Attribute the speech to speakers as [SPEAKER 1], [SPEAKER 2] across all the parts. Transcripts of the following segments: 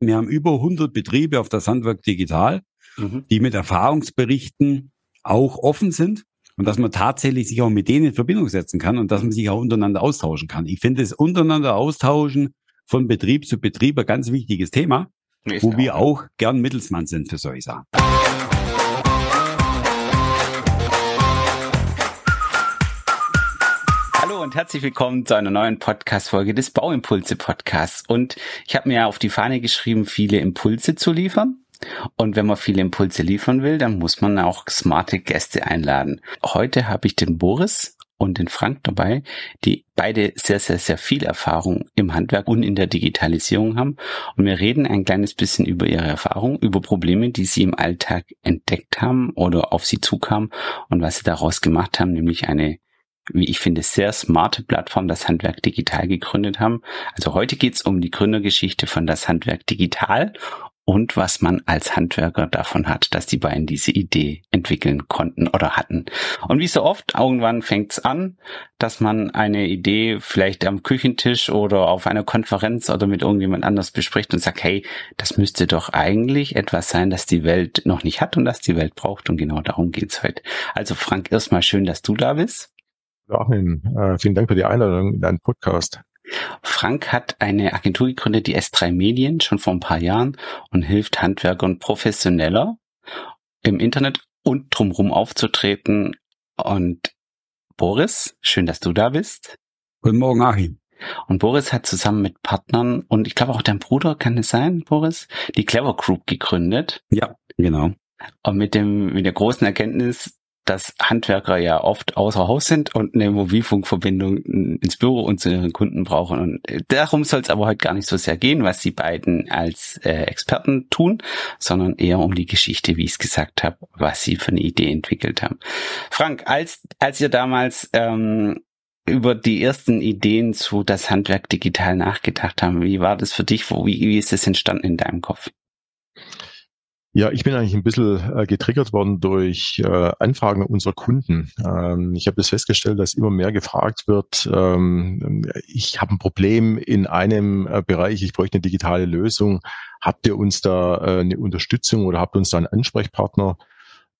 [SPEAKER 1] Wir haben über 100 Betriebe auf das Handwerk digital, mhm. die mit Erfahrungsberichten auch offen sind und dass man tatsächlich sich auch mit denen in Verbindung setzen kann und dass man sich auch untereinander austauschen kann. Ich finde das untereinander austauschen von Betrieb zu Betrieb ein ganz wichtiges Thema, Ist wo wir auch gern Mittelsmann sind für solche Sachen.
[SPEAKER 2] Hallo und herzlich willkommen zu einer neuen Podcast-Folge des Bauimpulse Podcasts. Und ich habe mir auf die Fahne geschrieben, viele Impulse zu liefern. Und wenn man viele Impulse liefern will, dann muss man auch smarte Gäste einladen. Heute habe ich den Boris und den Frank dabei, die beide sehr, sehr, sehr viel Erfahrung im Handwerk und in der Digitalisierung haben. Und wir reden ein kleines bisschen über ihre Erfahrung, über Probleme, die sie im Alltag entdeckt haben oder auf sie zukamen und was sie daraus gemacht haben, nämlich eine wie ich finde, sehr smarte Plattform, das Handwerk Digital gegründet haben. Also heute geht's um die Gründergeschichte von das Handwerk Digital und was man als Handwerker davon hat, dass die beiden diese Idee entwickeln konnten oder hatten. Und wie so oft, irgendwann fängt's an, dass man eine Idee vielleicht am Küchentisch oder auf einer Konferenz oder mit irgendjemand anders bespricht und sagt, hey, das müsste doch eigentlich etwas sein, das die Welt noch nicht hat und das die Welt braucht. Und genau darum geht's heute. Also Frank, erstmal schön, dass du da bist.
[SPEAKER 3] Joachim, äh, vielen Dank für die Einladung in deinen Podcast.
[SPEAKER 2] Frank hat eine Agentur gegründet, die S3 Medien, schon vor ein paar Jahren und hilft Handwerkern professioneller im Internet und drumherum aufzutreten. Und Boris, schön, dass du da bist.
[SPEAKER 1] Guten Morgen, Achim.
[SPEAKER 2] Und Boris hat zusammen mit Partnern und ich glaube auch dein Bruder, kann es sein, Boris, die Clever Group gegründet.
[SPEAKER 1] Ja, genau.
[SPEAKER 2] Und mit dem, mit der großen Erkenntnis, dass Handwerker ja oft außer Haus sind und eine Mobilfunkverbindung ins Büro und zu ihren Kunden brauchen. Und darum soll es aber heute gar nicht so sehr gehen, was die beiden als äh, Experten tun, sondern eher um die Geschichte, wie ich es gesagt habe, was sie für eine Idee entwickelt haben. Frank, als, als ihr damals ähm, über die ersten Ideen zu das Handwerk digital nachgedacht haben, wie war das für dich? Wie, wie ist das entstanden in deinem Kopf?
[SPEAKER 3] Ja, ich bin eigentlich ein bisschen äh, getriggert worden durch äh, Anfragen unserer Kunden. Ähm, ich habe das festgestellt, dass immer mehr gefragt wird, ähm, ich habe ein Problem in einem äh, Bereich, ich bräuchte eine digitale Lösung. Habt ihr uns da eine Unterstützung oder habt ihr uns da einen Ansprechpartner?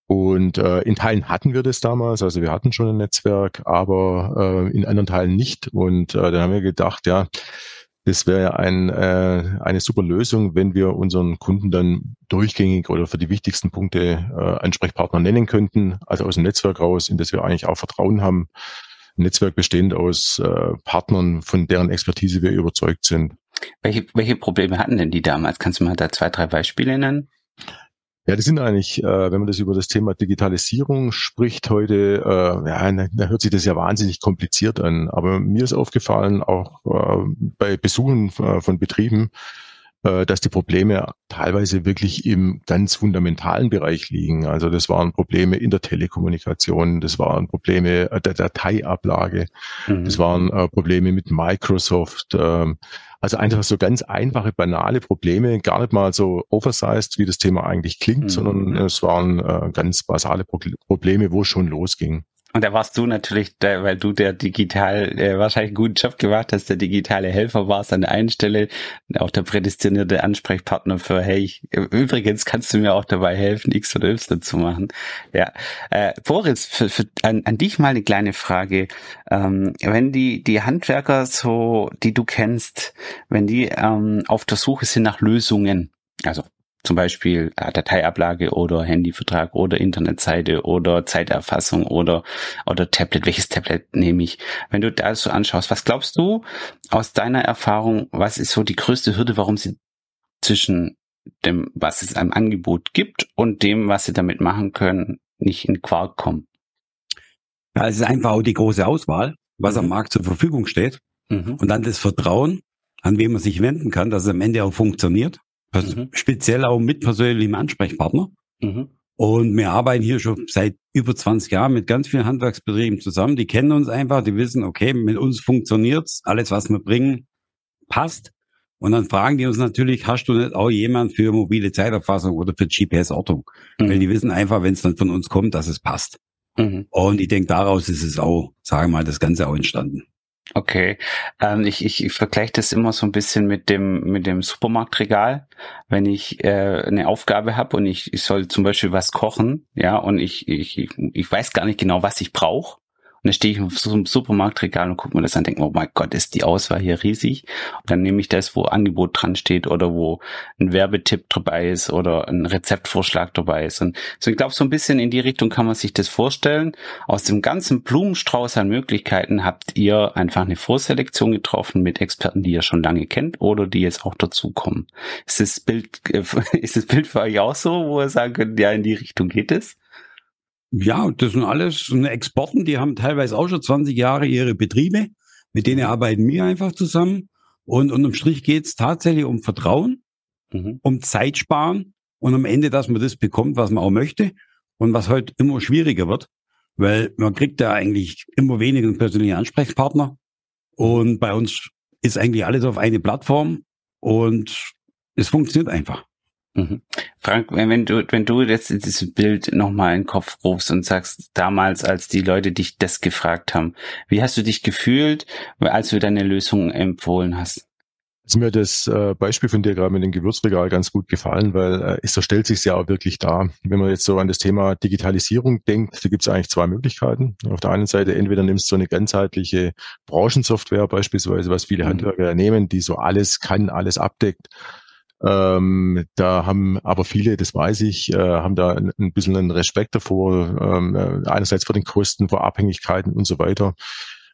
[SPEAKER 3] Und äh, in Teilen hatten wir das damals, also wir hatten schon ein Netzwerk, aber äh, in anderen Teilen nicht. Und äh, dann haben wir gedacht, ja, das wäre ein, äh, eine super Lösung, wenn wir unseren Kunden dann durchgängig oder für die wichtigsten Punkte äh, Ansprechpartner nennen könnten, also aus dem Netzwerk raus, in das wir eigentlich auch Vertrauen haben. Ein Netzwerk bestehend aus äh, Partnern, von deren Expertise wir überzeugt sind.
[SPEAKER 2] Welche, welche Probleme hatten denn die damals? Kannst du mal da zwei, drei Beispiele nennen?
[SPEAKER 3] Ja, das sind eigentlich, äh, wenn man das über das Thema Digitalisierung spricht heute, äh, ja, da hört sich das ja wahnsinnig kompliziert an. Aber mir ist aufgefallen, auch äh, bei Besuchen äh, von Betrieben, äh, dass die Probleme teilweise wirklich im ganz fundamentalen Bereich liegen. Also das waren Probleme in der Telekommunikation, das waren Probleme der Dateiablage, mhm. das waren äh, Probleme mit Microsoft. Also einfach so ganz einfache, banale Probleme, gar nicht mal so oversized, wie das Thema eigentlich klingt, mhm. sondern es waren äh, ganz basale Pro Probleme, wo es schon losging.
[SPEAKER 2] Und da warst du natürlich, der, weil du der digital äh, wahrscheinlich einen guten Job gemacht hast, der digitale Helfer warst an der einen Stelle, auch der prädestinierte Ansprechpartner für, hey, ich, übrigens kannst du mir auch dabei helfen, X oder Y zu machen. Ja, äh, Boris, für, für, an, an dich mal eine kleine Frage. Ähm, wenn die die Handwerker so, die du kennst, wenn die ähm, auf der Suche sind nach Lösungen, also zum Beispiel äh, Dateiablage oder Handyvertrag oder Internetseite oder Zeiterfassung oder, oder Tablet. Welches Tablet nehme ich? Wenn du das so anschaust, was glaubst du aus deiner Erfahrung, was ist so die größte Hürde, warum sie zwischen dem, was es am Angebot gibt und dem, was sie damit machen können, nicht in Quark kommen?
[SPEAKER 1] Ja, es ist einfach auch die große Auswahl, was mhm. am Markt zur Verfügung steht. Mhm. Und dann das Vertrauen, an wen man sich wenden kann, dass es am Ende auch funktioniert. Mhm. Speziell auch mit persönlichem Ansprechpartner. Mhm. Und wir arbeiten hier schon seit über 20 Jahren mit ganz vielen Handwerksbetrieben zusammen. Die kennen uns einfach, die wissen, okay, mit uns funktioniert's, alles, was wir bringen, passt. Und dann fragen die uns natürlich, hast du nicht auch jemand für mobile Zeiterfassung oder für GPS-Ortung? Mhm. Weil die wissen einfach, wenn es dann von uns kommt, dass es passt. Mhm. Und ich denke, daraus ist es auch, sagen wir mal, das Ganze auch entstanden.
[SPEAKER 2] Okay, ähm, ich, ich, ich vergleiche das immer so ein bisschen mit dem mit dem Supermarktregal. Wenn ich äh, eine Aufgabe habe und ich, ich soll zum Beispiel was kochen, ja, und ich, ich, ich weiß gar nicht genau, was ich brauche, dann stehe ich einem Supermarktregal und gucke mir das an denke, oh mein Gott, ist die Auswahl hier riesig. Und dann nehme ich das, wo Angebot dran steht oder wo ein Werbetipp dabei ist oder ein Rezeptvorschlag dabei ist. Und so, ich glaube, so ein bisschen in die Richtung kann man sich das vorstellen. Aus dem ganzen Blumenstrauß an Möglichkeiten habt ihr einfach eine Vorselektion getroffen mit Experten, die ihr schon lange kennt oder die jetzt auch dazukommen. Ist das Bild, ist das Bild für euch auch so, wo ihr sagen könnt, ja, in die Richtung geht es?
[SPEAKER 1] Ja, das sind alles Exporten, die haben teilweise auch schon 20 Jahre ihre Betriebe, mit denen arbeiten wir einfach zusammen. Und unterm Strich geht's tatsächlich um Vertrauen, mhm. um Zeit sparen und am Ende, dass man das bekommt, was man auch möchte und was heute immer schwieriger wird, weil man kriegt ja eigentlich immer weniger einen persönlichen Ansprechpartner und bei uns ist eigentlich alles auf eine Plattform und es funktioniert einfach.
[SPEAKER 2] Mhm. Frank, wenn du, wenn du jetzt dieses Bild nochmal in den Kopf rufst und sagst, damals, als die Leute dich das gefragt haben, wie hast du dich gefühlt, als du deine Lösung empfohlen hast?
[SPEAKER 3] ist mir das äh, Beispiel von dir gerade mit dem Gewürzregal ganz gut gefallen, weil äh, es so stellt sich ja auch wirklich dar. Wenn man jetzt so an das Thema Digitalisierung denkt, da gibt es eigentlich zwei Möglichkeiten. Auf der einen Seite entweder nimmst du so eine ganzheitliche Branchensoftware beispielsweise, was viele mhm. Handwerker nehmen, die so alles kann, alles abdeckt ähm, da haben aber viele, das weiß ich, äh, haben da ein, ein bisschen einen Respekt davor, ähm, äh, einerseits vor den Kosten, vor Abhängigkeiten und so weiter.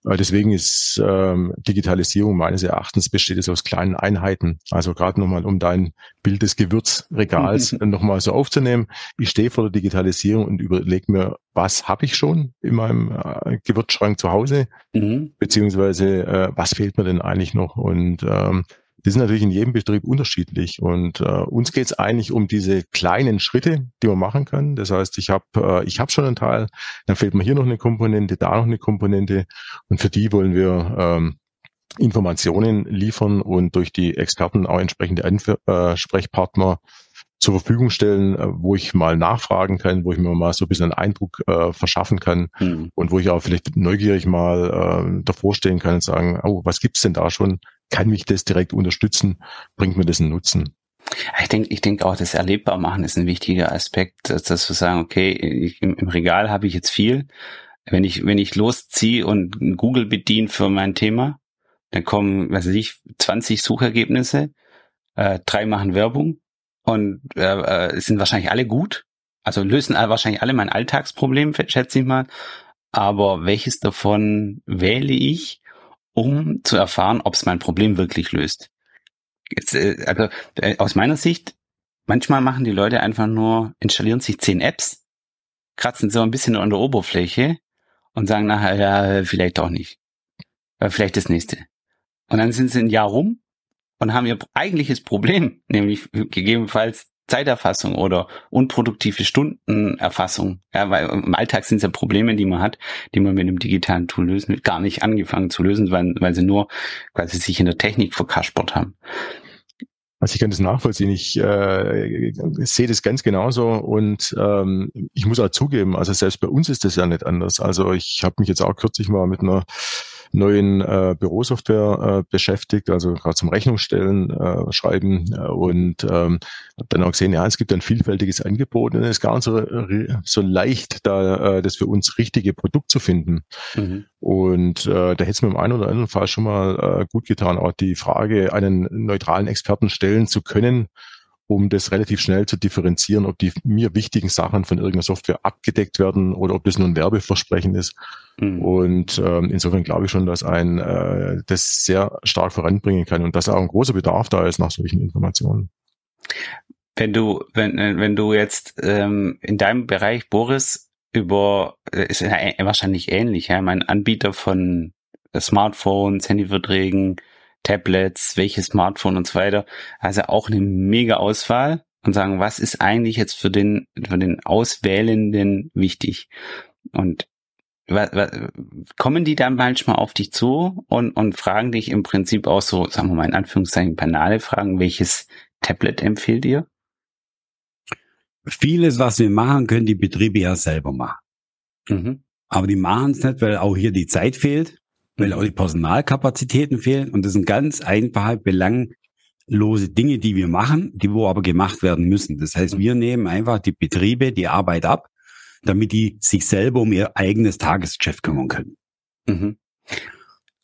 [SPEAKER 3] Äh, deswegen ist ähm, Digitalisierung meines Erachtens besteht es aus kleinen Einheiten. Also gerade nochmal, um dein Bild des Gewürzregals mhm. nochmal so aufzunehmen. Ich stehe vor der Digitalisierung und überlege mir, was habe ich schon in meinem äh, Gewürzschrank zu Hause, mhm. beziehungsweise äh, was fehlt mir denn eigentlich noch? Und ähm, die sind natürlich in jedem Betrieb unterschiedlich und äh, uns geht es eigentlich um diese kleinen Schritte, die man machen kann. Das heißt, ich habe äh, ich hab schon einen Teil, dann fehlt mir hier noch eine Komponente, da noch eine Komponente und für die wollen wir ähm, Informationen liefern und durch die Experten auch entsprechende Ansprechpartner äh, zur Verfügung stellen, äh, wo ich mal nachfragen kann, wo ich mir mal so ein bisschen einen Eindruck äh, verschaffen kann mhm. und wo ich auch vielleicht neugierig mal äh, davor stehen kann und sagen, oh, was gibt's denn da schon? Kann mich das direkt unterstützen, bringt mir das einen Nutzen.
[SPEAKER 2] Ich denke, ich denke auch, das erlebbar machen ist ein wichtiger Aspekt, dass, dass wir sagen, okay, ich, im, im, Regal habe ich jetzt viel. Wenn ich, wenn ich losziehe und Google bediene für mein Thema, dann kommen, weiß ich, 20 Suchergebnisse, äh, drei machen Werbung und äh, äh, sind wahrscheinlich alle gut. Also lösen wahrscheinlich alle mein Alltagsproblem, schätze ich mal. Aber welches davon wähle ich? Um zu erfahren, ob es mein Problem wirklich löst. Jetzt, äh, also äh, aus meiner Sicht, manchmal machen die Leute einfach nur, installieren sich zehn Apps, kratzen so ein bisschen an der Oberfläche und sagen nachher, ja, vielleicht auch nicht. Oder vielleicht das nächste. Und dann sind sie ein Jahr rum und haben ihr eigentliches Problem, nämlich gegebenenfalls Zeiterfassung oder unproduktive Stundenerfassung. Ja, weil im Alltag sind es ja Probleme, die man hat, die man mit einem digitalen Tool lösen, gar nicht angefangen zu lösen, weil, weil sie nur quasi sich in der Technik verkaspert haben.
[SPEAKER 3] Also ich kann das nachvollziehen. Ich äh, sehe das ganz genauso und ähm, ich muss auch zugeben, also selbst bei uns ist das ja nicht anders. Also ich habe mich jetzt auch kürzlich mal mit einer neuen äh, Bürosoftware äh, beschäftigt, also gerade zum Rechnungsstellen äh, schreiben äh, und ähm, habe dann auch gesehen, ja, es gibt ein vielfältiges Angebot und es ist gar nicht so, äh, so leicht, da äh, das für uns richtige Produkt zu finden. Mhm. Und äh, da hätte es mir im einen oder anderen Fall schon mal äh, gut getan, auch die Frage einen neutralen Experten stellen zu können, um das relativ schnell zu differenzieren, ob die mir wichtigen Sachen von irgendeiner Software abgedeckt werden oder ob das nur ein Werbeversprechen ist. Mhm. Und ähm, insofern glaube ich schon, dass ein äh, das sehr stark voranbringen kann und dass auch ein großer Bedarf da ist nach solchen Informationen.
[SPEAKER 2] Wenn du, wenn, äh, wenn du jetzt ähm, in deinem Bereich, Boris, über, äh, ist ja wahrscheinlich ähnlich, ja, mein Anbieter von Smartphones, Handyverträgen, Tablets, welches Smartphone und so weiter. Also auch eine mega Auswahl und sagen, was ist eigentlich jetzt für den, für den Auswählenden wichtig? Und kommen die dann manchmal auf dich zu und, und fragen dich im Prinzip auch so, sagen wir mal in Anführungszeichen, banale Fragen, welches Tablet empfiehlt ihr?
[SPEAKER 1] Vieles, was wir machen, können die Betriebe ja selber machen. Mhm. Aber die machen es nicht, weil auch hier die Zeit fehlt. Weil auch die Personalkapazitäten fehlen. Und das sind ganz einfache, belanglose Dinge, die wir machen, die wo aber gemacht werden müssen. Das heißt, wir nehmen einfach die Betriebe, die Arbeit ab, damit die sich selber um ihr eigenes Tagesgeschäft kümmern können. Mhm.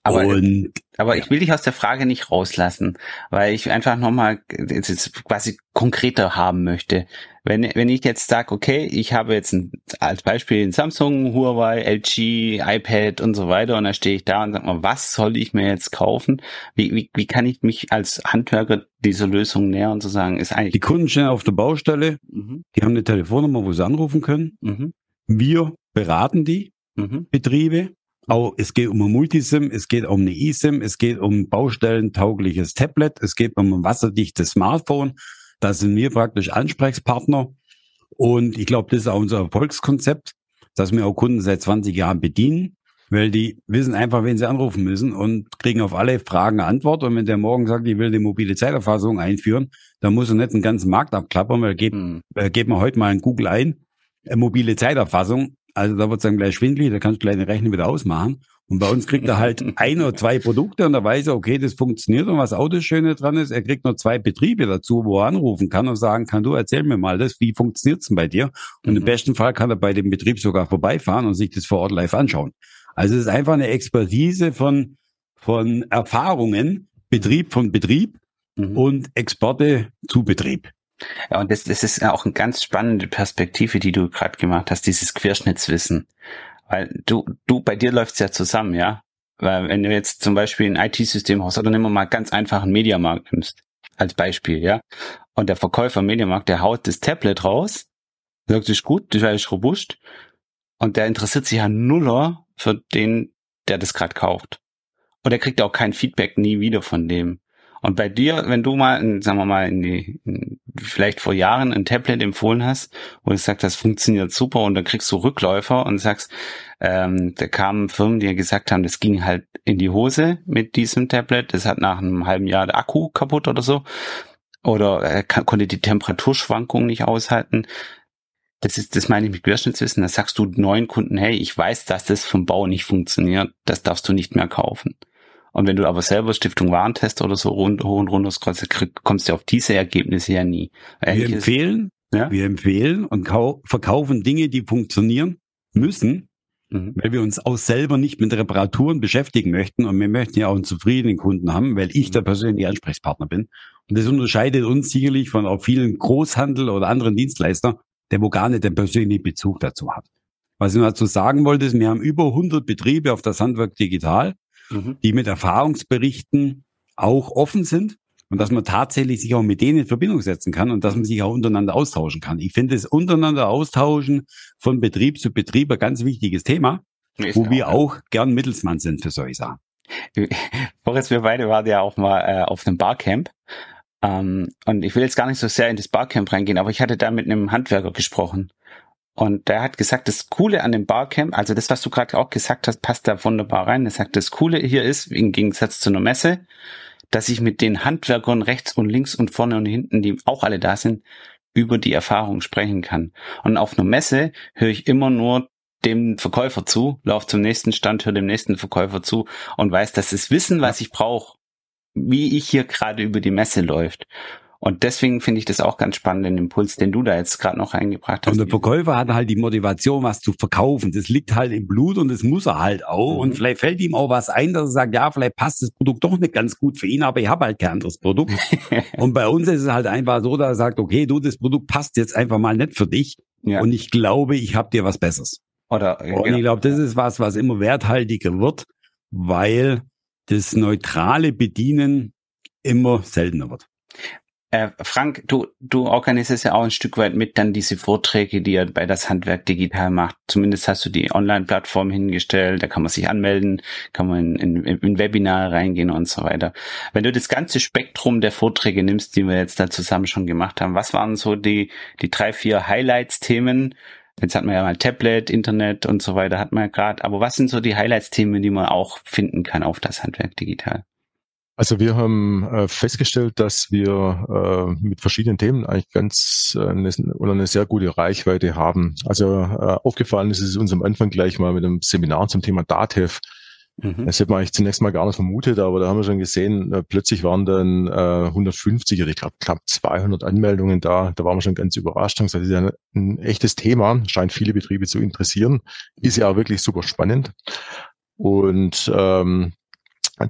[SPEAKER 2] Aber, und, aber ich will dich aus der Frage nicht rauslassen, weil ich einfach nochmal jetzt quasi konkreter haben möchte. Wenn, wenn ich jetzt sage, okay, ich habe jetzt ein, als Beispiel ein Samsung, Huawei, LG, iPad und so weiter und dann stehe ich da und sage mal, was soll ich mir jetzt kaufen? Wie, wie, wie kann ich mich als Handwerker dieser Lösung nähern zu sagen, ist eigentlich...
[SPEAKER 1] Die Kunden stehen auf der Baustelle, mhm. die haben eine Telefonnummer, wo sie anrufen können. Mhm. Wir beraten die mhm. Betriebe auch, es geht um ein Multisim, es geht um eine eSIM, es geht um ein baustellentaugliches Tablet, es geht um ein wasserdichtes Smartphone. Da sind wir praktisch Ansprechpartner. Und ich glaube, das ist auch unser Erfolgskonzept, dass wir auch Kunden seit 20 Jahren bedienen, weil die wissen einfach, wen sie anrufen müssen und kriegen auf alle Fragen Antwort. Und wenn der morgen sagt, ich will eine mobile Zeiterfassung einführen, dann muss er nicht den ganzen Markt abklappern, weil geht, hm. äh, geht man heute mal in Google ein, äh, mobile Zeiterfassung, also da wird es dann gleich schwindelig, da kannst du gleich den Rechner wieder ausmachen. Und bei uns kriegt er halt ein oder zwei Produkte und da weiß er, okay, das funktioniert. Und was auch das Schöne dran ist, er kriegt noch zwei Betriebe dazu, wo er anrufen kann und sagen kann, du erzähl mir mal das, wie funktioniert's denn bei dir? Und mhm. im besten Fall kann er bei dem Betrieb sogar vorbeifahren und sich das vor Ort live anschauen. Also es ist einfach eine Expertise von, von Erfahrungen, Betrieb von Betrieb mhm. und Exporte zu Betrieb.
[SPEAKER 2] Ja, und das, das ist ja auch eine ganz spannende Perspektive, die du gerade gemacht hast, dieses Querschnittswissen. Weil du, du, bei dir läuft's ja zusammen, ja. Weil wenn du jetzt zum Beispiel ein IT-System hast, oder nehmen wir mal ganz einfach einen Mediamarkt nimmst, als Beispiel, ja. Und der Verkäufer im Mediamarkt, der haut das Tablet raus, sagt, ist gut, das ist robust. Und der interessiert sich ja nuller für den, der das gerade kauft. Und er kriegt auch kein Feedback nie wieder von dem. Und bei dir, wenn du mal, sagen wir mal, in die, in, vielleicht vor Jahren ein Tablet empfohlen hast, wo du sagst, das funktioniert super und dann kriegst du Rückläufer und sagst, ähm, da kamen Firmen, die gesagt haben, das ging halt in die Hose mit diesem Tablet, das hat nach einem halben Jahr der Akku kaputt oder so, oder er kann, konnte die Temperaturschwankungen nicht aushalten. Das ist, das meine ich mit Querschnittswissen. Da sagst du neuen Kunden, hey, ich weiß, dass das vom Bau nicht funktioniert, das darfst du nicht mehr kaufen. Und wenn du aber selber Stiftung Warentest oder so rund, hoch und runter scrollst, kommst du auf diese Ergebnisse ja nie.
[SPEAKER 1] wir empfehlen, ja? wir empfehlen und verkaufen Dinge, die funktionieren müssen, mhm. weil wir uns auch selber nicht mit Reparaturen beschäftigen möchten und wir möchten ja auch einen zufriedenen Kunden haben, weil ich mhm. der persönliche Ansprechpartner bin. Und das unterscheidet uns sicherlich von auch vielen Großhandel oder anderen Dienstleister, der wo gar nicht den persönlichen Bezug dazu hat. Was ich dazu sagen wollte, ist, wir haben über 100 Betriebe auf das Handwerk digital mhm. die mit Erfahrungsberichten auch offen sind und dass man tatsächlich sich auch mit denen in Verbindung setzen kann und dass man sich auch untereinander austauschen kann. Ich finde das untereinander austauschen von Betrieb zu Betrieb ein ganz wichtiges Thema, Ist wo wir auch gern Mittelsmann sind für solche Sachen.
[SPEAKER 2] Boris, wir beide waren ja auch mal äh, auf einem Barcamp. Ähm, und ich will jetzt gar nicht so sehr in das Barcamp reingehen, aber ich hatte da mit einem Handwerker gesprochen. Und der hat gesagt, das Coole an dem Barcamp, also das, was du gerade auch gesagt hast, passt da wunderbar rein. Er sagt, das Coole hier ist, im Gegensatz zu einer Messe, dass ich mit den Handwerkern rechts und links und vorne und hinten, die auch alle da sind, über die Erfahrung sprechen kann. Und auf einer Messe höre ich immer nur dem Verkäufer zu, laufe zum nächsten Stand, höre dem nächsten Verkäufer zu und weiß, dass das Wissen, was ich brauche, wie ich hier gerade über die Messe läuft. Und deswegen finde ich das auch ganz spannend, den Impuls, den du da jetzt gerade noch eingebracht hast.
[SPEAKER 1] Und der Verkäufer hat halt die Motivation, was zu verkaufen. Das liegt halt im Blut und das muss er halt auch. Mhm. Und vielleicht fällt ihm auch was ein, dass er sagt, ja, vielleicht passt das Produkt doch nicht ganz gut für ihn, aber ich habe halt kein anderes Produkt. und bei uns ist es halt einfach so, dass er sagt, okay, du, das Produkt passt jetzt einfach mal nicht für dich. Ja. Und ich glaube, ich habe dir was Besseres. Oder, und genau. ich glaube, das ist was, was immer werthaltiger wird, weil das neutrale Bedienen immer seltener wird.
[SPEAKER 2] Äh, Frank, du, du organisierst ja auch ein Stück weit mit dann diese Vorträge, die ihr bei das Handwerk digital macht. Zumindest hast du die Online-Plattform hingestellt, da kann man sich anmelden, kann man in, in, in Webinare reingehen und so weiter. Wenn du das ganze Spektrum der Vorträge nimmst, die wir jetzt da zusammen schon gemacht haben, was waren so die, die drei, vier Highlights-Themen? Jetzt hat man ja mal Tablet, Internet und so weiter, hat man ja gerade. Aber was sind so die Highlights-Themen, die man auch finden kann auf das Handwerk digital?
[SPEAKER 3] Also wir haben äh, festgestellt, dass wir äh, mit verschiedenen Themen eigentlich ganz äh, eine, oder eine sehr gute Reichweite haben. Also äh, aufgefallen ist es uns am Anfang gleich mal mit einem Seminar zum Thema DATEV. Mhm. Das hätte man eigentlich zunächst mal gar nicht vermutet, aber da haben wir schon gesehen, äh, plötzlich waren dann äh, 150 oder ich glaube knapp 200 Anmeldungen da. Da waren wir schon ganz überrascht. Das ist ja ein, ein echtes Thema, scheint viele Betriebe zu interessieren. Ist ja auch wirklich super spannend. Und ähm,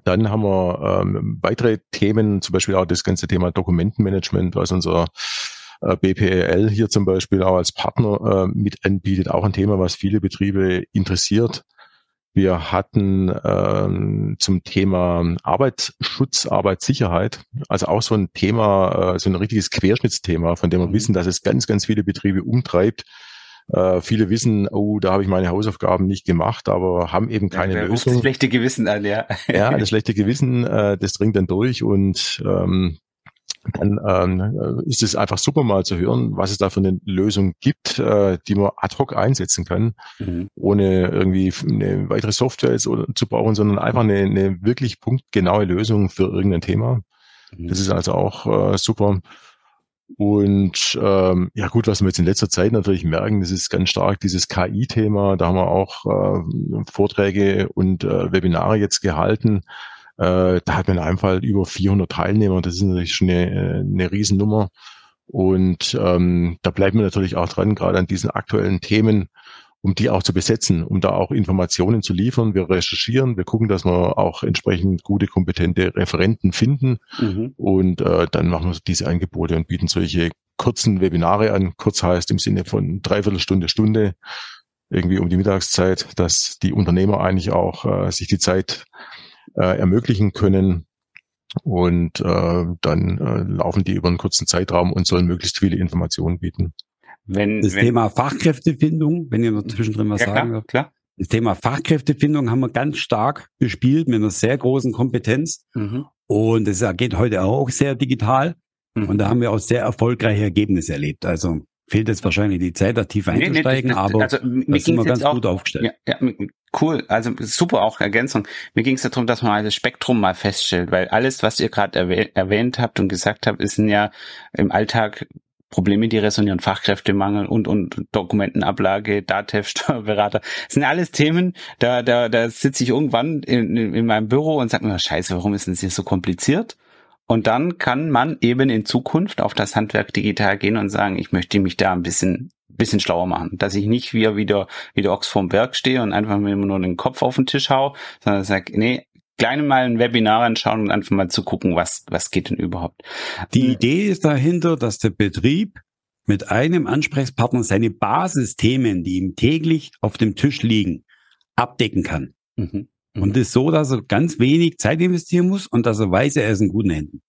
[SPEAKER 3] dann haben wir ähm, weitere Themen, zum Beispiel auch das ganze Thema Dokumentenmanagement, was unser äh, BPL hier zum Beispiel auch als Partner äh, mit anbietet, auch ein Thema, was viele Betriebe interessiert. Wir hatten ähm, zum Thema Arbeitsschutz, Arbeitssicherheit, also auch so ein Thema, äh, so ein richtiges Querschnittsthema, von dem wir mhm. wissen, dass es ganz, ganz viele Betriebe umtreibt. Äh, viele wissen, oh, da habe ich meine Hausaufgaben nicht gemacht, aber haben eben keine ja, Lösung.
[SPEAKER 2] Das schlechte Gewissen an, ja.
[SPEAKER 3] ja, das schlechte Gewissen, äh, das dringt dann durch und ähm, dann ähm, ist es einfach super mal zu hören, was es da für eine Lösung gibt, äh, die man ad hoc einsetzen kann, mhm. ohne irgendwie eine weitere Software jetzt zu brauchen, sondern einfach eine, eine wirklich punktgenaue Lösung für irgendein Thema. Mhm. Das ist also auch äh, super. Und ähm, ja gut, was wir jetzt in letzter Zeit natürlich merken, das ist ganz stark dieses KI-Thema. Da haben wir auch äh, Vorträge und äh, Webinare jetzt gehalten äh, da hat man in einem Fall über 400 Teilnehmer. Das ist natürlich schon eine, eine Riesennummer. Und ähm, da bleiben wir natürlich auch dran, gerade an diesen aktuellen Themen, um die auch zu besetzen, um da auch Informationen zu liefern. Wir recherchieren, wir gucken, dass wir auch entsprechend gute, kompetente Referenten finden mhm. und äh, dann machen wir diese Angebote und bieten solche kurzen Webinare an. Kurz heißt im Sinne von Dreiviertelstunde, Stunde, irgendwie um die Mittagszeit, dass die Unternehmer eigentlich auch äh, sich die Zeit äh, ermöglichen können. Und äh, dann äh, laufen die über einen kurzen Zeitraum und sollen möglichst viele Informationen bieten.
[SPEAKER 1] Wenn, das wenn, Thema Fachkräftefindung, wenn ihr noch zwischendrin was ja, sagen
[SPEAKER 2] klar, klar.
[SPEAKER 1] Das Thema Fachkräftefindung haben wir ganz stark gespielt mit einer sehr großen Kompetenz. Mhm. Und es geht heute auch sehr digital. Mhm. Und da haben wir auch sehr erfolgreiche Ergebnisse erlebt. Also fehlt jetzt wahrscheinlich die Zeit, da tief einzusteigen, nee, nee, aber also,
[SPEAKER 2] da sind wir ganz auch, gut aufgestellt. Ja, ja, cool, also super auch Ergänzung. Mir ging es darum, dass man das Spektrum mal feststellt, weil alles, was ihr gerade erwäh erwähnt habt und gesagt habt, ist ja im Alltag Probleme, die resonieren, Fachkräftemangel und, und Dokumentenablage, DATEV, Steuerberater. Das sind alles Themen, da, da, da sitze ich irgendwann in, in meinem Büro und sage mir, scheiße, warum ist das hier so kompliziert? Und dann kann man eben in Zukunft auf das Handwerk digital gehen und sagen, ich möchte mich da ein bisschen bisschen schlauer machen, dass ich nicht wieder wieder wie der Ochs vorm Berg stehe und einfach immer nur den Kopf auf den Tisch hau, sondern sage, nee, kleine mal ein Webinar anschauen und einfach mal zu gucken, was was geht denn überhaupt.
[SPEAKER 1] Die Idee ist dahinter, dass der Betrieb mit einem Ansprechpartner seine Basisthemen, die ihm täglich auf dem Tisch liegen, abdecken kann. Mhm. Und mhm. das ist so, dass er ganz wenig Zeit investieren muss und dass er weiß, er ist in guten Händen.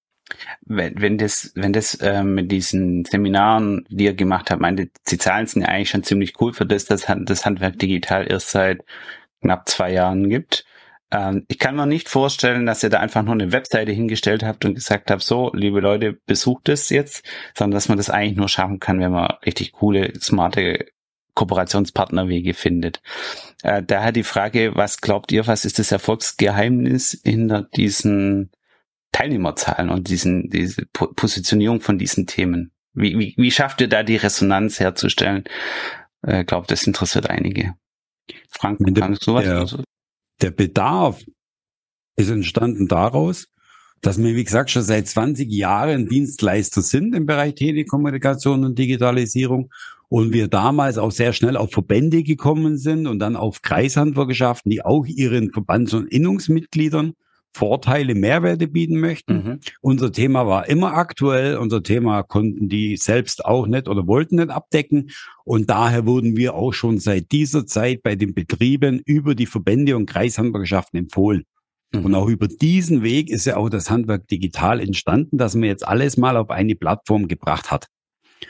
[SPEAKER 2] Wenn, wenn das, wenn das äh, mit diesen Seminaren, die ihr gemacht habt, meinte, die Zahlen sind ja eigentlich schon ziemlich cool für das, dass das Handwerk digital erst seit knapp zwei Jahren gibt. Ähm, ich kann mir nicht vorstellen, dass ihr da einfach nur eine Webseite hingestellt habt und gesagt habt, so, liebe Leute, besucht es jetzt, sondern dass man das eigentlich nur schaffen kann, wenn man richtig coole, smarte Kooperationspartnerwege findet. Äh, daher die Frage, was glaubt ihr, was ist das Erfolgsgeheimnis hinter diesen Teilnehmerzahlen und diesen, diese Positionierung von diesen Themen? Wie, wie, wie schafft ihr da die Resonanz herzustellen? Äh, glaubt, das interessiert einige.
[SPEAKER 1] Frank, kannst du was? Der, der Bedarf ist entstanden daraus, dass wir, wie gesagt, schon seit 20 Jahren Dienstleister sind im Bereich Telekommunikation und Digitalisierung und wir damals auch sehr schnell auf Verbände gekommen sind und dann auf Kreishandwerkerschaften, die auch ihren Verbands- und Innungsmitgliedern Vorteile, Mehrwerte bieten möchten. Mhm. Unser Thema war immer aktuell. Unser Thema konnten die selbst auch nicht oder wollten nicht abdecken. Und daher wurden wir auch schon seit dieser Zeit bei den Betrieben über die Verbände und Kreishandwerkerschaften empfohlen. Mhm. Und auch über diesen Weg ist ja auch das Handwerk digital entstanden, dass man jetzt alles mal auf eine Plattform gebracht hat.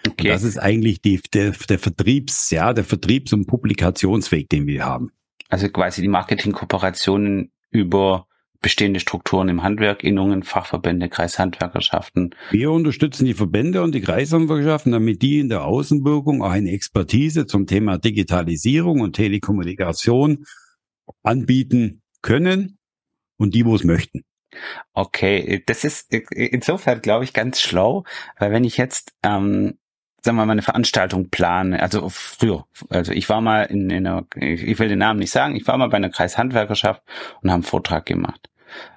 [SPEAKER 1] Okay. Und das ist eigentlich die, der, der Vertriebs, ja, der Vertriebs- und Publikationsweg, den wir haben.
[SPEAKER 2] Also quasi die Marketingkooperationen über bestehende Strukturen im Handwerk, Innungen, Fachverbände, Kreishandwerkerschaften.
[SPEAKER 1] Wir unterstützen die Verbände und die Kreishandwerkerschaften, damit die in der Außenwirkung auch eine Expertise zum Thema Digitalisierung und Telekommunikation anbieten können und die, wo es möchten.
[SPEAKER 2] Okay, das ist insofern, glaube ich, ganz schlau, weil wenn ich jetzt ähm, sagen wir mal, eine Veranstaltung plane, also früher, also ich war mal in, in einer, ich will den Namen nicht sagen, ich war mal bei einer Kreishandwerkerschaft und habe einen Vortrag gemacht.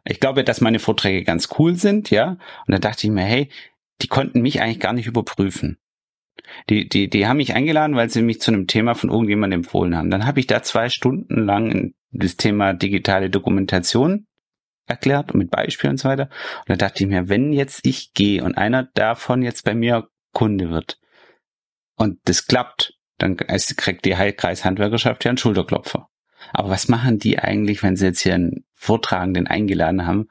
[SPEAKER 2] Ich glaube, dass meine Vorträge ganz cool sind, ja. Und da dachte ich mir, hey, die konnten mich eigentlich gar nicht überprüfen. Die, die, die haben mich eingeladen, weil sie mich zu einem Thema von irgendjemandem empfohlen haben. Dann habe ich da zwei Stunden lang das Thema digitale Dokumentation erklärt und mit Beispielen und so weiter. Und da dachte ich mir, wenn jetzt ich gehe und einer davon jetzt bei mir Kunde wird und das klappt, dann kriegt die Kreishandwerkerschaft ja einen Schulterklopfer. Aber was machen die eigentlich, wenn sie jetzt hier einen Vortragenden eingeladen haben,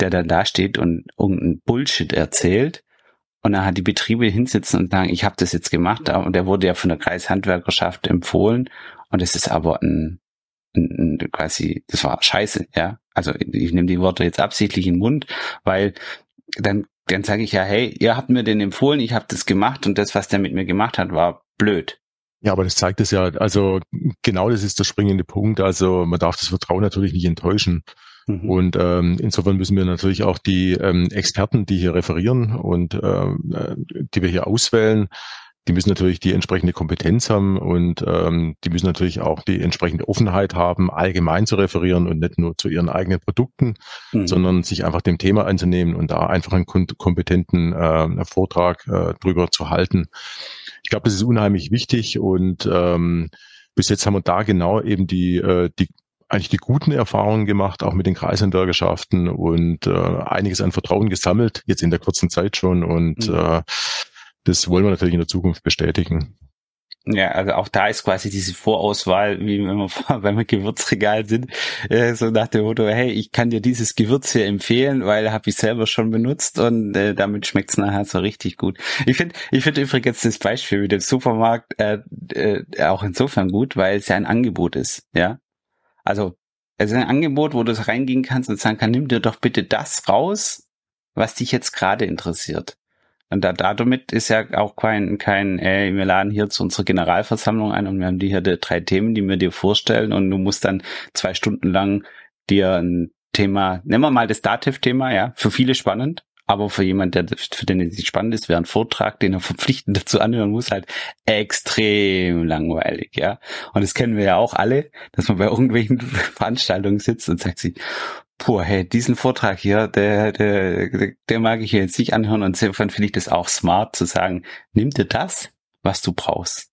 [SPEAKER 2] der dann da steht und irgendeinen Bullshit erzählt? Und dann hat die Betriebe hinsitzen und sagen, ich habe das jetzt gemacht und der wurde ja von der Kreishandwerkerschaft empfohlen und es ist aber ein, ein, ein quasi, das war scheiße, ja. Also ich nehme die Worte jetzt absichtlich in den Mund, weil dann dann sage ich ja, hey, ihr habt mir den empfohlen, ich habe das gemacht und das, was der mit mir gemacht hat, war blöd.
[SPEAKER 3] Ja, aber das zeigt es ja, also genau das ist der springende Punkt. Also man darf das Vertrauen natürlich nicht enttäuschen. Mhm. Und ähm, insofern müssen wir natürlich auch die ähm, Experten, die hier referieren und ähm, äh, die wir hier auswählen, die müssen natürlich die entsprechende Kompetenz haben und ähm, die müssen natürlich auch die entsprechende Offenheit haben, allgemein zu referieren und nicht nur zu ihren eigenen Produkten, mhm. sondern sich einfach dem Thema anzunehmen und da einfach einen kompetenten äh, Vortrag äh, drüber zu halten. Ich glaube, das ist unheimlich wichtig und ähm, bis jetzt haben wir da genau eben die, äh, die eigentlich die guten Erfahrungen gemacht, auch mit den Kreishandwerkerschaften und äh, einiges an Vertrauen gesammelt, jetzt in der kurzen Zeit schon. Und mhm. äh, das wollen wir natürlich in der Zukunft bestätigen.
[SPEAKER 2] Ja, also auch da ist quasi diese Vorauswahl, wie wenn wir beim Gewürzregal sind, äh, so nach dem Motto, hey, ich kann dir dieses Gewürz hier empfehlen, weil habe ich selber schon benutzt und äh, damit schmeckt's nachher so richtig gut. Ich finde ich finde übrigens das Beispiel mit dem Supermarkt äh, äh, auch insofern gut, weil es ja ein Angebot ist, ja. Also es ist ein Angebot, wo du reingehen kannst und sagen kannst, nimm dir doch bitte das raus, was dich jetzt gerade interessiert. Und da, damit ist ja auch kein, kein, ey, wir laden hier zu unserer Generalversammlung ein und wir haben die hier die drei Themen, die wir dir vorstellen und du musst dann zwei Stunden lang dir ein Thema, nehmen wir mal das Dativ-Thema, ja, für viele spannend, aber für jemand, der für den es spannend ist, wäre ein Vortrag, den er verpflichtend dazu anhören muss, halt extrem langweilig, ja. Und das kennen wir ja auch alle, dass man bei irgendwelchen Veranstaltungen sitzt und sagt sich, puh, hey, diesen Vortrag hier, der, der, der mag ich jetzt nicht anhören und insofern finde ich das auch smart zu sagen, nimm dir das, was du brauchst.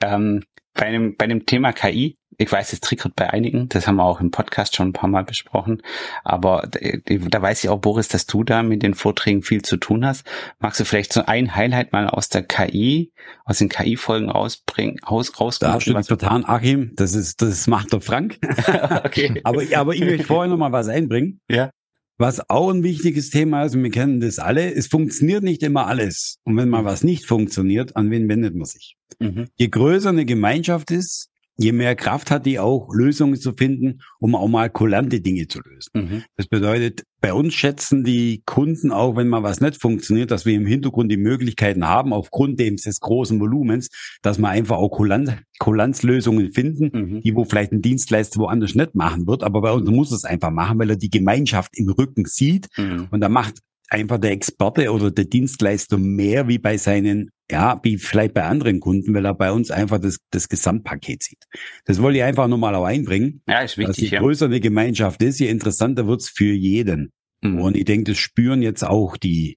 [SPEAKER 2] Ähm, bei dem, bei dem Thema KI ich weiß, es triggert bei einigen, das haben wir auch im Podcast schon ein paar Mal besprochen, aber da weiß ich auch, Boris, dass du da mit den Vorträgen viel zu tun hast. Magst du vielleicht so ein Highlight mal aus der KI, aus den KI-Folgen rausbringen, raus, rauskommen?
[SPEAKER 1] Da hast du dich vertan, Achim, das ist, das macht der Frank. okay. aber, aber ich möchte vorher noch mal was einbringen.
[SPEAKER 2] Ja.
[SPEAKER 1] Was auch ein wichtiges Thema ist, und wir kennen das alle, es funktioniert nicht immer alles. Und wenn mal mhm. was nicht funktioniert, an wen wendet man sich? Mhm. Je größer eine Gemeinschaft ist, je mehr Kraft hat die auch, Lösungen zu finden, um auch mal kulante Dinge zu lösen. Mhm. Das bedeutet, bei uns schätzen die Kunden auch, wenn mal was nicht funktioniert, dass wir im Hintergrund die Möglichkeiten haben, aufgrund des großen Volumens, dass wir einfach auch Kulanz, Kulanzlösungen finden, mhm. die wo vielleicht ein Dienstleister woanders nicht machen wird, aber bei uns muss es einfach machen, weil er die Gemeinschaft im Rücken sieht mhm. und da macht einfach der Experte oder der Dienstleister mehr wie bei seinen, ja, wie vielleicht bei anderen Kunden, weil er bei uns einfach das, das Gesamtpaket sieht. Das wollte ich einfach nochmal auch einbringen.
[SPEAKER 2] Ja, ist wichtig.
[SPEAKER 1] Dass je größer eine Gemeinschaft ist, je interessanter wird's für jeden. Mhm. Und ich denke, das spüren jetzt auch die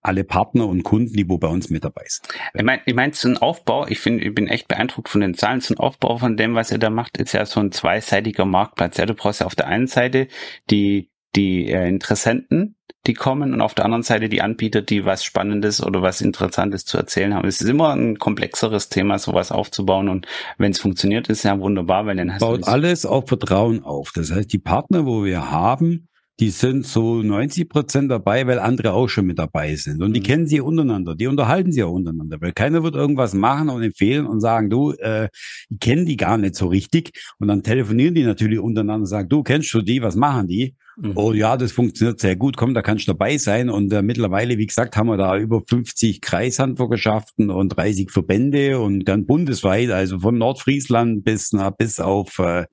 [SPEAKER 1] alle Partner und Kunden, die wo bei uns mit dabei sind.
[SPEAKER 2] Ich meine, ich mein, so ein Aufbau, ich finde, ich bin echt beeindruckt von den Zahlen. So ein Aufbau von dem, was ihr da macht, ist ja so ein zweiseitiger Marktplatz. Ja, du brauchst ja auf der einen Seite die, die äh, Interessenten, die kommen und auf der anderen Seite die Anbieter, die was Spannendes oder was Interessantes zu erzählen haben. Es ist immer ein komplexeres Thema, sowas aufzubauen und wenn es funktioniert, ist ja wunderbar, weil dann hast
[SPEAKER 1] Baut du alles auf Vertrauen auf. Das heißt, die Partner, wo wir haben, die sind so 90 Prozent dabei, weil andere auch schon mit dabei sind. Und die mhm. kennen sie untereinander, die unterhalten sie auch untereinander, weil keiner wird irgendwas machen und empfehlen und sagen, du, äh, ich kenne die gar nicht so richtig. Und dann telefonieren die natürlich untereinander und sagen, du, kennst du die, was machen die? Mhm. Oh ja, das funktioniert sehr gut, komm, da kannst du dabei sein. Und äh, mittlerweile, wie gesagt, haben wir da über 50 Kreishandwerkerschaften und 30 Verbände und dann bundesweit, also von Nordfriesland bis, nach, bis auf... Äh,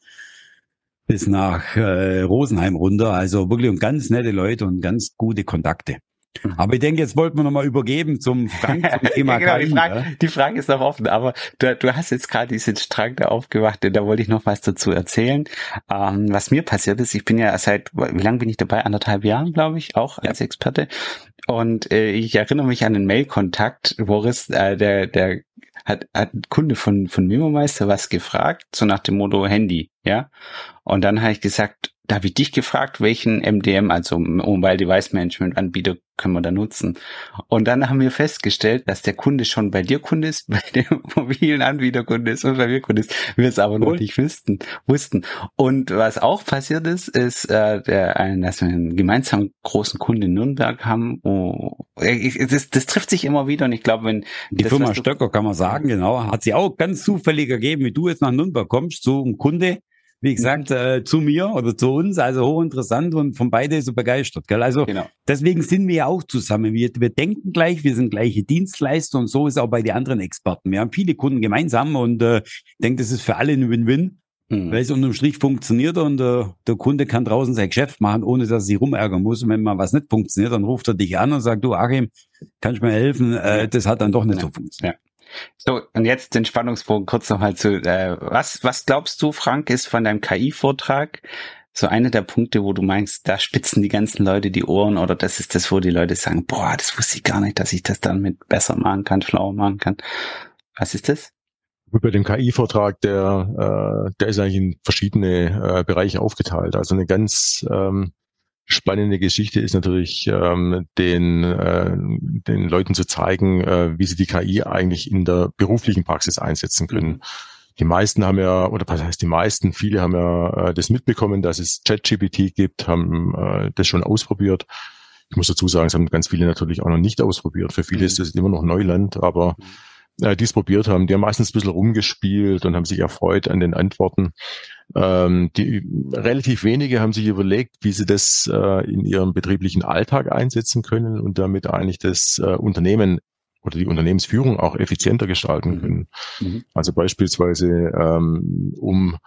[SPEAKER 1] bis nach äh, Rosenheim runter. Also wirklich und ganz nette Leute und ganz gute Kontakte. Mhm. Aber ich denke, jetzt wollten wir nochmal übergeben zum Frank zum Thema
[SPEAKER 2] ja, genau, die, Frage, die Frage ist noch offen, aber du, du hast jetzt gerade diesen Strang da aufgemacht und da wollte ich noch was dazu erzählen. Ähm, was mir passiert ist, ich bin ja seit, wie lange bin ich dabei? Anderthalb Jahren, glaube ich, auch als ja. Experte. Und äh, ich erinnere mich an den Mail-Kontakt, Boris, äh, der, der hat, hat ein Kunde von, von Memo-Meister was gefragt, so nach dem Motto Handy, ja. Und dann habe ich gesagt, da habe ich dich gefragt, welchen MDM, also Mobile Device Management Anbieter können wir da nutzen. Und dann haben wir festgestellt, dass der Kunde schon bei dir Kunde ist, bei dem mobilen Anbieter Kunde ist und bei mir Kunde ist. Wir es aber noch nicht wussten, wussten. Und was auch passiert ist, ist, äh, der, dass wir einen gemeinsamen großen Kunden in Nürnberg haben. Oh, das, das trifft sich immer wieder und ich glaube, wenn
[SPEAKER 1] die das, Firma Stöcker kann man sagen, genau, hat sie auch ganz zufällig ergeben, wie du jetzt nach Nürnberg kommst, so ein Kunde, wie gesagt, äh, zu mir oder zu uns, also hochinteressant und von beide so begeistert. Gell? Also genau. deswegen sind wir ja auch zusammen. Wir, wir denken gleich, wir sind gleiche Dienstleister und so ist auch bei den anderen Experten. Wir haben viele Kunden gemeinsam und äh, ich denke, das ist für alle ein Win-Win. Mhm. Weil es unterm Strich funktioniert und äh, der Kunde kann draußen sein Geschäft machen, ohne dass er sich rumärgern muss. Und wenn mal was nicht funktioniert, dann ruft er dich an und sagt, du Achim, kannst du mir helfen? Äh, das hat dann doch nicht ja. so funktioniert. Ja.
[SPEAKER 2] So, und jetzt den Spannungsbogen kurz nochmal zu, äh, was, was glaubst du, Frank, ist von deinem KI-Vortrag so einer der Punkte, wo du meinst, da spitzen die ganzen Leute die Ohren oder das ist das, wo die Leute sagen, boah, das wusste ich gar nicht, dass ich das dann mit besser machen kann, schlauer machen kann. Was ist das?
[SPEAKER 3] Bei dem KI-Vortrag, der, äh, der ist eigentlich in verschiedene äh, Bereiche aufgeteilt. Also eine ganz ähm, spannende Geschichte ist natürlich, ähm, den, äh, den Leuten zu zeigen, äh, wie sie die KI eigentlich in der beruflichen Praxis einsetzen können. Die meisten haben ja, oder was heißt die meisten, viele haben ja äh, das mitbekommen, dass es ChatGPT gibt, haben äh, das schon ausprobiert. Ich muss dazu sagen, es haben ganz viele natürlich auch noch nicht ausprobiert. Für viele mhm. ist das immer noch Neuland, aber mhm äh, die es probiert haben, die haben meistens ein bisschen rumgespielt und haben sich erfreut an den Antworten. Ähm, die relativ wenige haben sich überlegt, wie sie das äh, in ihrem betrieblichen Alltag einsetzen können und damit eigentlich das äh, Unternehmen oder die Unternehmensführung auch effizienter gestalten mhm. können. Mhm. Also beispielsweise ähm, um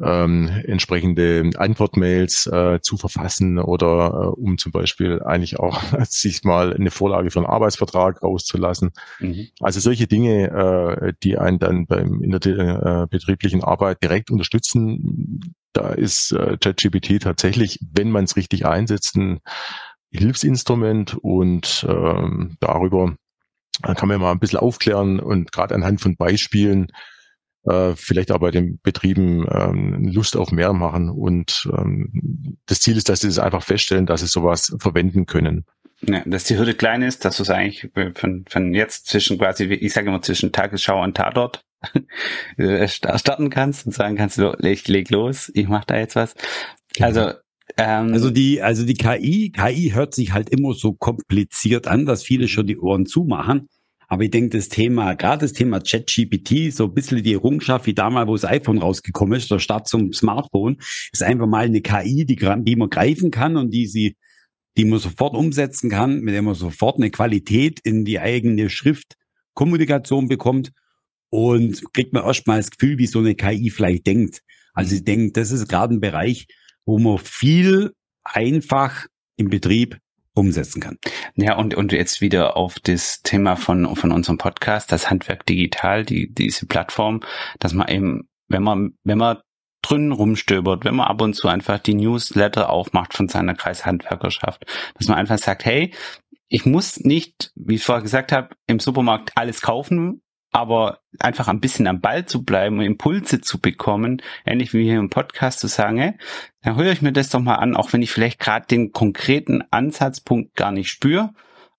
[SPEAKER 3] ähm, entsprechende Antwortmails äh, zu verfassen oder äh, um zum Beispiel eigentlich auch sich mal eine Vorlage für einen Arbeitsvertrag rauszulassen. Mhm. Also solche Dinge, äh, die einen dann beim, in der äh, betrieblichen Arbeit direkt unterstützen, da ist äh, ChatGPT tatsächlich, wenn man es richtig einsetzt, ein Hilfsinstrument und ähm, darüber kann man mal ein bisschen aufklären und gerade anhand von Beispielen äh, vielleicht auch bei den Betrieben ähm, Lust auf mehr machen. Und ähm, das Ziel ist, dass sie das einfach feststellen, dass sie sowas verwenden können.
[SPEAKER 2] Ja, dass die Hürde klein ist, dass du es eigentlich von, von jetzt zwischen quasi, ich sage immer zwischen Tagesschau und Tatort äh, starten kannst und sagen kannst, du, leg, leg los, ich mach da jetzt was.
[SPEAKER 1] Genau. Also ähm, also die, also die KI, KI hört sich halt immer so kompliziert an, dass viele schon die Ohren zumachen. Aber ich denke, das Thema, gerade das Thema ChatGPT, so ein bisschen die Errungenschaft wie damals, wo das iPhone rausgekommen ist, der Start zum Smartphone, ist einfach mal eine KI, die, die man greifen kann und die sie, die man sofort umsetzen kann, mit der man sofort eine Qualität in die eigene Schriftkommunikation bekommt und kriegt man erstmal das Gefühl, wie so eine KI vielleicht denkt. Also ich denke, das ist gerade ein Bereich, wo man viel einfach im Betrieb umsetzen kann.
[SPEAKER 2] Ja, und, und jetzt wieder auf das Thema von, von unserem Podcast, das Handwerk digital, die, diese Plattform, dass man eben, wenn man, wenn man drinnen rumstöbert, wenn man ab und zu einfach die Newsletter aufmacht von seiner Kreishandwerkerschaft, dass man einfach sagt, hey, ich muss nicht, wie ich vorher gesagt habe, im Supermarkt alles kaufen, aber einfach ein bisschen am Ball zu bleiben und Impulse zu bekommen, ähnlich wie hier im Podcast zu sagen, hey, dann höre ich mir das doch mal an, auch wenn ich vielleicht gerade den konkreten Ansatzpunkt gar nicht spüre,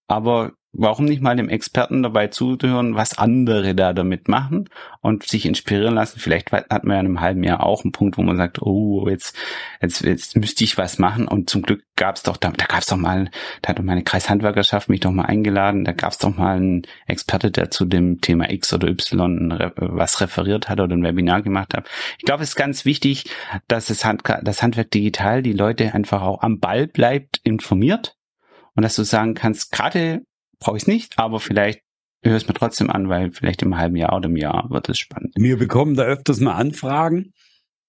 [SPEAKER 2] aber warum nicht mal dem Experten dabei zuhören, was andere da damit machen und sich inspirieren lassen. Vielleicht hat man ja in einem halben Jahr auch einen Punkt, wo man sagt, oh, jetzt, jetzt, jetzt müsste ich was machen. Und zum Glück gab es doch, da, da gab es doch mal, da hat meine Kreishandwerkerschaft mich doch mal eingeladen, da gab es doch mal einen Experte, der zu dem Thema X oder Y was referiert hat oder ein Webinar gemacht hat. Ich glaube, es ist ganz wichtig, dass das, Hand, das Handwerk digital die Leute einfach auch am Ball bleibt, informiert und dass du sagen kannst, gerade brauche ich es nicht, aber vielleicht höre es mir trotzdem an, weil vielleicht im halben Jahr oder im Jahr wird es spannend.
[SPEAKER 1] Wir bekommen da öfters mal Anfragen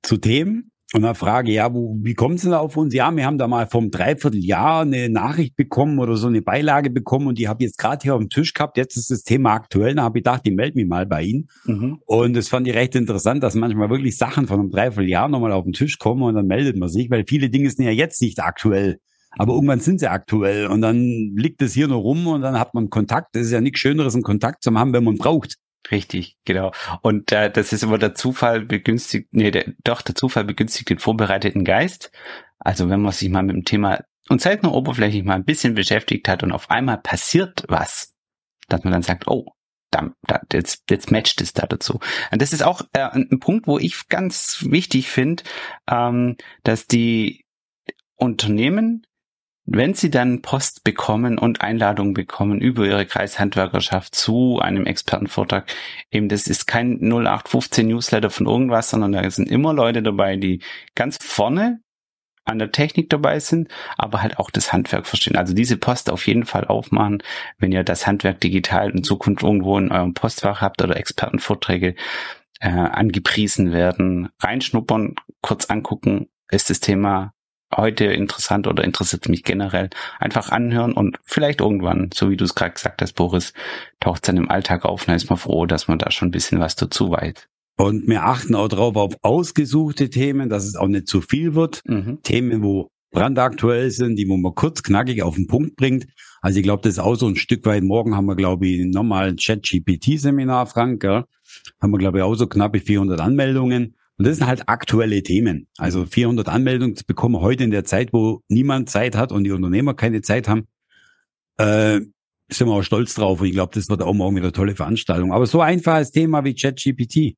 [SPEAKER 1] zu Themen Und dann frage ich, ja, wo, wie kommen Sie da auf uns? Ja, wir haben da mal vom Dreivierteljahr eine Nachricht bekommen oder so eine Beilage bekommen und die habe ich jetzt gerade hier auf dem Tisch gehabt. Jetzt ist das Thema aktuell. Da habe ich gedacht, ich melde mich mal bei Ihnen. Mhm. Und das fand ich recht interessant, dass manchmal wirklich Sachen von einem Dreivierteljahr nochmal auf den Tisch kommen und dann meldet man sich, weil viele Dinge sind ja jetzt nicht aktuell. Aber irgendwann sind sie aktuell und dann liegt es hier nur rum und dann hat man Kontakt. Das ist ja nichts Schöneres, einen Kontakt zu haben, wenn man braucht.
[SPEAKER 2] Richtig, genau. Und äh, das ist immer der Zufall begünstigt, nee, der, doch, der Zufall begünstigt den vorbereiteten Geist. Also wenn man sich mal mit dem Thema und selbst nur oberflächlich mal ein bisschen beschäftigt hat und auf einmal passiert was, dass man dann sagt, oh, da, da, jetzt, jetzt matcht es da dazu. Und das ist auch äh, ein Punkt, wo ich ganz wichtig finde, ähm, dass die Unternehmen wenn Sie dann Post bekommen und Einladungen bekommen über Ihre Kreishandwerkerschaft zu einem Expertenvortrag, eben das ist kein 0815 Newsletter von irgendwas, sondern da sind immer Leute dabei, die ganz vorne an der Technik dabei sind, aber halt auch das Handwerk verstehen. Also diese Post auf jeden Fall aufmachen, wenn ihr das Handwerk digital in Zukunft irgendwo in eurem Postfach habt oder Expertenvorträge äh, angepriesen werden, reinschnuppern, kurz angucken, ist das Thema heute interessant oder interessiert mich generell, einfach anhören und vielleicht irgendwann, so wie du es gerade gesagt hast, Boris, taucht es dann im Alltag auf und dann ist man froh, dass man da schon ein bisschen was dazu weiß.
[SPEAKER 1] Und wir achten auch darauf auf ausgesuchte Themen, dass es auch nicht zu viel wird. Mhm. Themen, wo brandaktuell sind, die wo man kurz knackig auf den Punkt bringt. Also ich glaube, das ist auch so ein Stück weit. Morgen haben wir, glaube ich, nochmal ein Chat-GPT-Seminar, Frank. Gell? Haben wir, glaube ich, auch so knappe 400 Anmeldungen. Und das sind halt aktuelle Themen. Also 400 Anmeldungen zu bekommen heute in der Zeit, wo niemand Zeit hat und die Unternehmer keine Zeit haben, äh, sind wir auch stolz drauf. Und ich glaube, das wird auch morgen wieder eine tolle Veranstaltung. Aber so einfaches Thema wie ChatGPT.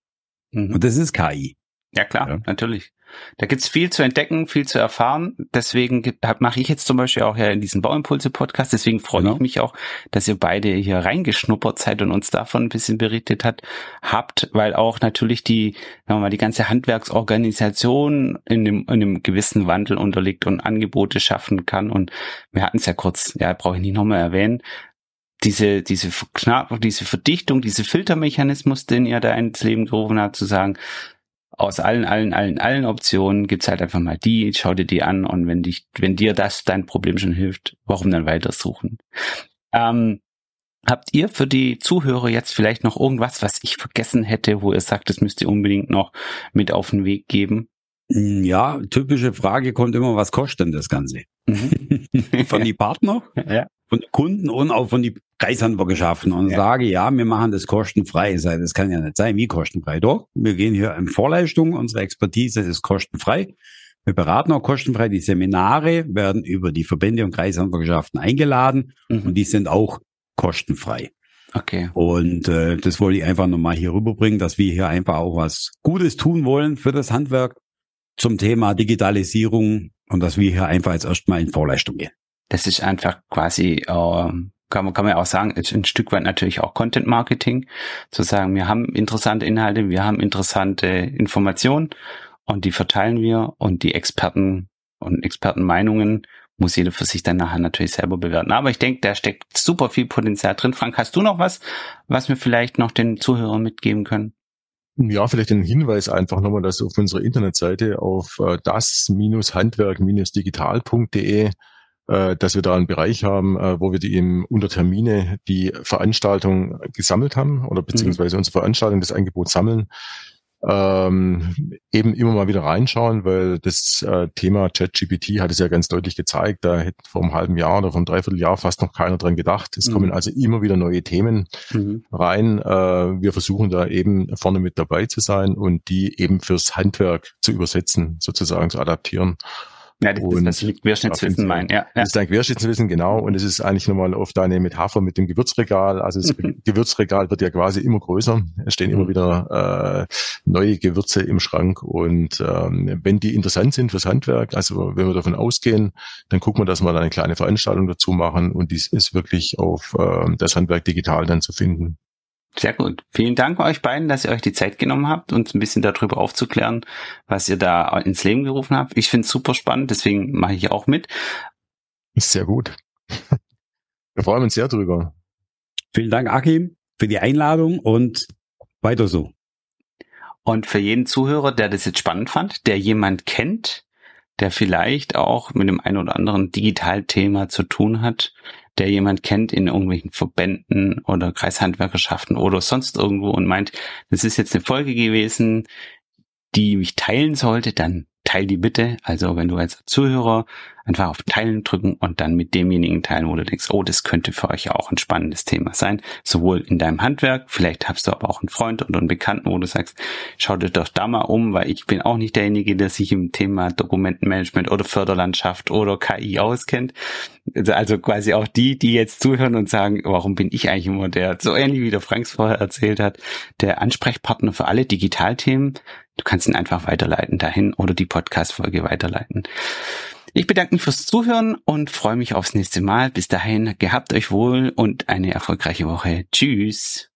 [SPEAKER 1] Mhm. Und das ist KI.
[SPEAKER 2] Ja klar, ja. natürlich. Da gibt's viel zu entdecken, viel zu erfahren. Deswegen mache ich jetzt zum Beispiel auch ja in diesem Bauimpulse-Podcast. Deswegen freue genau. ich mich auch, dass ihr beide hier reingeschnuppert seid und uns davon ein bisschen berichtet hat, habt, weil auch natürlich die, sagen wir mal, die ganze Handwerksorganisation in dem, in einem gewissen Wandel unterliegt und Angebote schaffen kann. Und wir hatten es ja kurz, ja, brauche ich nicht nochmal erwähnen, diese, diese, diese Verdichtung, diese Filtermechanismus, den ihr da ins Leben gerufen habt, zu sagen, aus allen, allen, allen, allen Optionen gibt's halt einfach mal die, schau dir die an und wenn dich, wenn dir das dein Problem schon hilft, warum dann weitersuchen? Ähm, habt ihr für die Zuhörer jetzt vielleicht noch irgendwas, was ich vergessen hätte, wo ihr sagt, das müsst ihr unbedingt noch mit auf den Weg geben?
[SPEAKER 1] Hm, ja, typische Frage kommt immer, was kostet denn das Ganze? Mhm. von die Partner, ja. Von den Kunden und auch von die Kreishandwerkerschaften und ja. sage, ja, wir machen das kostenfrei. Das kann ja nicht sein, wie kostenfrei. Doch, wir gehen hier in Vorleistung, unsere Expertise ist kostenfrei. Wir beraten auch kostenfrei. Die Seminare werden über die Verbände und Kreishandwerkerschaften eingeladen mhm. und die sind auch kostenfrei.
[SPEAKER 2] Okay.
[SPEAKER 1] Und äh, das wollte ich einfach nochmal hier rüberbringen, dass wir hier einfach auch was Gutes tun wollen für das Handwerk zum Thema Digitalisierung und dass wir hier einfach jetzt erstmal in Vorleistung gehen.
[SPEAKER 2] Das ist einfach quasi, äh, kann, man, kann man auch sagen, ist ein Stück weit natürlich auch Content Marketing, zu sagen, wir haben interessante Inhalte, wir haben interessante Informationen und die verteilen wir und die Experten und Expertenmeinungen muss jeder für sich dann nachher natürlich selber bewerten. Aber ich denke, da steckt super viel Potenzial drin. Frank, hast du noch was, was wir vielleicht noch den Zuhörern mitgeben können?
[SPEAKER 3] Ja, vielleicht ein Hinweis einfach nochmal, dass auf unserer Internetseite auf äh, das-handwerk-digital.de äh, dass wir da einen Bereich haben, äh, wo wir die eben unter Termine die Veranstaltung gesammelt haben oder beziehungsweise unsere Veranstaltung, das Angebot sammeln ähm, eben immer mal wieder reinschauen, weil das äh, Thema ChatGPT hat es ja ganz deutlich gezeigt, da hätte vor einem halben Jahr oder vor einem Dreivierteljahr fast noch keiner dran gedacht. Es mhm. kommen also immer wieder neue Themen mhm. rein. Äh, wir versuchen da eben vorne mit dabei zu sein und die eben fürs Handwerk zu übersetzen, sozusagen zu adaptieren.
[SPEAKER 2] Ja, das und ist das Querschnittswissen mein. Ja, ja.
[SPEAKER 3] Das ist ein Querschnittswissen, genau. Und es ist eigentlich nochmal auf deine Metapher mit dem Gewürzregal. Also das mhm. Gewürzregal wird ja quasi immer größer. Es stehen immer mhm. wieder äh, neue Gewürze im Schrank. Und ähm, wenn die interessant sind fürs Handwerk, also wenn wir davon ausgehen, dann gucken wir, dass wir da eine kleine Veranstaltung dazu machen. Und dies ist wirklich auf äh, das Handwerk digital dann zu finden.
[SPEAKER 2] Sehr gut. Vielen Dank euch beiden, dass ihr euch die Zeit genommen habt, uns ein bisschen darüber aufzuklären, was ihr da ins Leben gerufen habt. Ich finde es super spannend, deswegen mache ich auch mit.
[SPEAKER 3] Sehr gut. Wir freuen uns sehr drüber.
[SPEAKER 1] Vielen Dank, Achim, für die Einladung und weiter so.
[SPEAKER 2] Und für jeden Zuhörer, der das jetzt spannend fand, der jemand kennt, der vielleicht auch mit dem einen oder anderen Digitalthema zu tun hat, der jemand kennt in irgendwelchen Verbänden oder Kreishandwerkerschaften oder sonst irgendwo und meint, das ist jetzt eine Folge gewesen, die mich teilen sollte, dann teil die bitte. Also wenn du als Zuhörer einfach auf Teilen drücken und dann mit demjenigen teilen, wo du denkst, oh, das könnte für euch auch ein spannendes Thema sein. Sowohl in deinem Handwerk, vielleicht hast du aber auch einen Freund oder einen Bekannten, wo du sagst, schau dir doch da mal um, weil ich bin auch nicht derjenige, der sich im Thema Dokumentenmanagement oder Förderlandschaft oder KI auskennt. Also, also quasi auch die, die jetzt zuhören und sagen, warum bin ich eigentlich immer der, so ähnlich wie der Franks vorher erzählt hat, der Ansprechpartner für alle Digitalthemen. Du kannst ihn einfach weiterleiten dahin oder die Podcast-Folge weiterleiten. Ich bedanke mich fürs Zuhören und freue mich aufs nächste Mal. Bis dahin, gehabt euch wohl und eine erfolgreiche Woche. Tschüss.